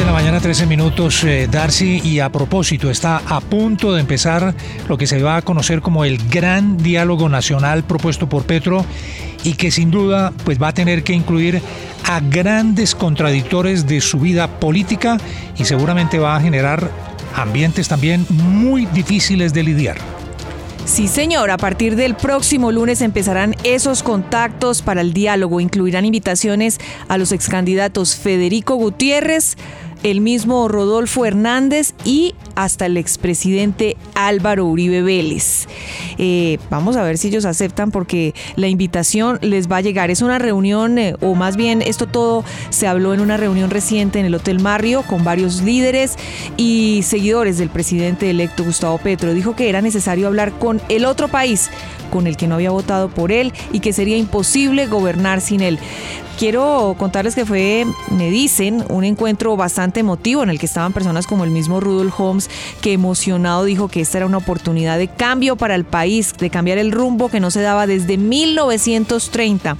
6 de la mañana, 13 minutos, eh, Darcy, y a propósito, está a punto de empezar lo que se va a conocer como el gran diálogo nacional propuesto por Petro y que sin duda pues va a tener que incluir a grandes contradictores de su vida política y seguramente va a generar ambientes también muy difíciles de lidiar. Sí, señor. A partir del próximo lunes empezarán esos contactos para el diálogo. Incluirán invitaciones a los excandidatos Federico Gutiérrez, el mismo Rodolfo Hernández y hasta el expresidente Álvaro Uribe Vélez. Eh, vamos a ver si ellos aceptan porque la invitación les va a llegar. Es una reunión, eh, o más bien esto todo se habló en una reunión reciente en el Hotel Mario con varios líderes y seguidores del presidente electo Gustavo Petro. Dijo que era necesario hablar con el otro país con el que no había votado por él y que sería imposible gobernar sin él. Quiero contarles que fue, me dicen, un encuentro bastante emotivo en el que estaban personas como el mismo Rudolf Holmes, que emocionado dijo que esta era una oportunidad de cambio para el país, de cambiar el rumbo que no se daba desde 1930.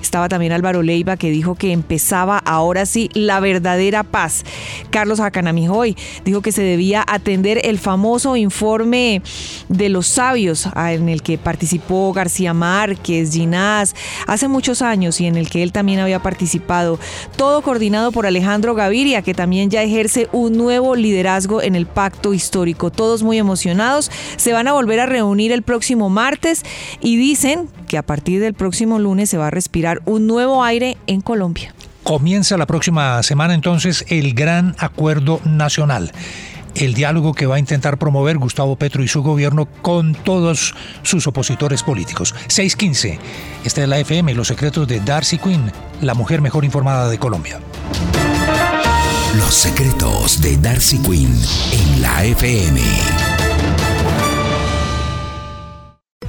Estaba también Álvaro Leiva, que dijo que empezaba ahora sí la verdadera paz. Carlos Hacanamijoy dijo que se debía atender el famoso informe de los sabios en el que participó García Márquez, Ginás, hace muchos años y en el que él también había participado. Todo coordinado por Alejandro Gaviria, que también ya ejerce un nuevo liderazgo en el pacto histórico. Todos muy emocionados. Se van a volver a reunir el próximo martes y dicen que a partir del próximo lunes se va a respirar un nuevo aire en Colombia. Comienza la próxima semana entonces el Gran Acuerdo Nacional el diálogo que va a intentar promover Gustavo Petro y su gobierno con todos sus opositores políticos. 615. Esta es la FM, los secretos de Darcy Quinn, la mujer mejor informada de Colombia. Los secretos de Darcy Quinn en la FM.